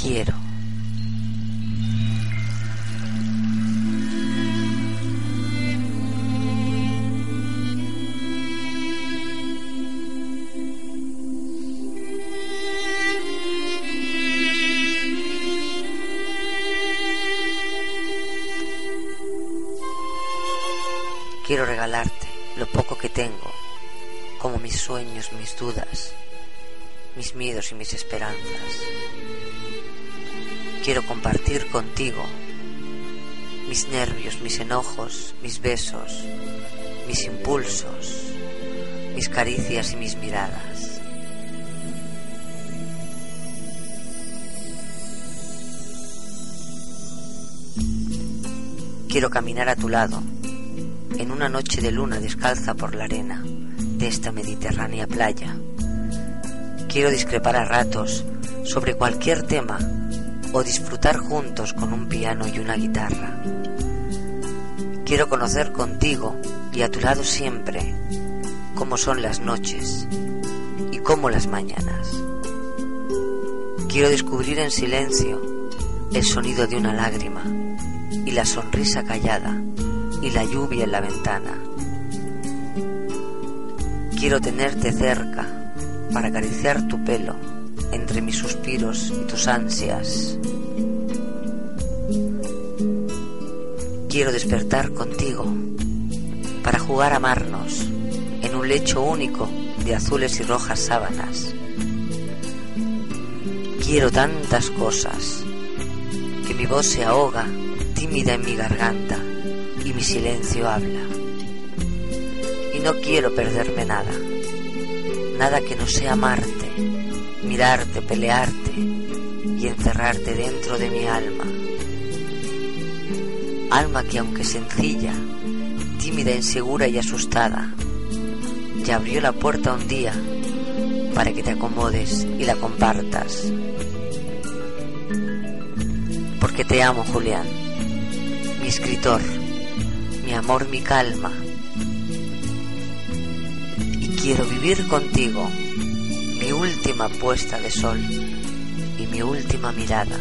quiero. Quiero regalarte lo poco que tengo, como mis sueños, mis dudas, mis miedos y mis esperanzas. Quiero compartir contigo mis nervios, mis enojos, mis besos, mis impulsos, mis caricias y mis miradas. Quiero caminar a tu lado en una noche de luna descalza por la arena de esta mediterránea playa. Quiero discrepar a ratos sobre cualquier tema o disfrutar juntos con un piano y una guitarra. Quiero conocer contigo y a tu lado siempre cómo son las noches y cómo las mañanas. Quiero descubrir en silencio el sonido de una lágrima y la sonrisa callada y la lluvia en la ventana. Quiero tenerte cerca para acariciar tu pelo entre mis suspiros y tus ansias. Quiero despertar contigo para jugar a amarnos en un lecho único de azules y rojas sábanas. Quiero tantas cosas que mi voz se ahoga tímida en mi garganta y mi silencio habla. Y no quiero perderme nada, nada que no sea amarte, mirarte, pelearte y encerrarte dentro de mi alma. Alma que aunque sencilla, tímida, insegura y asustada, ya abrió la puerta un día para que te acomodes y la compartas. Porque te amo, Julián, mi escritor mi amor, mi calma. Quiero vivir contigo mi última puesta de sol y mi última mirada.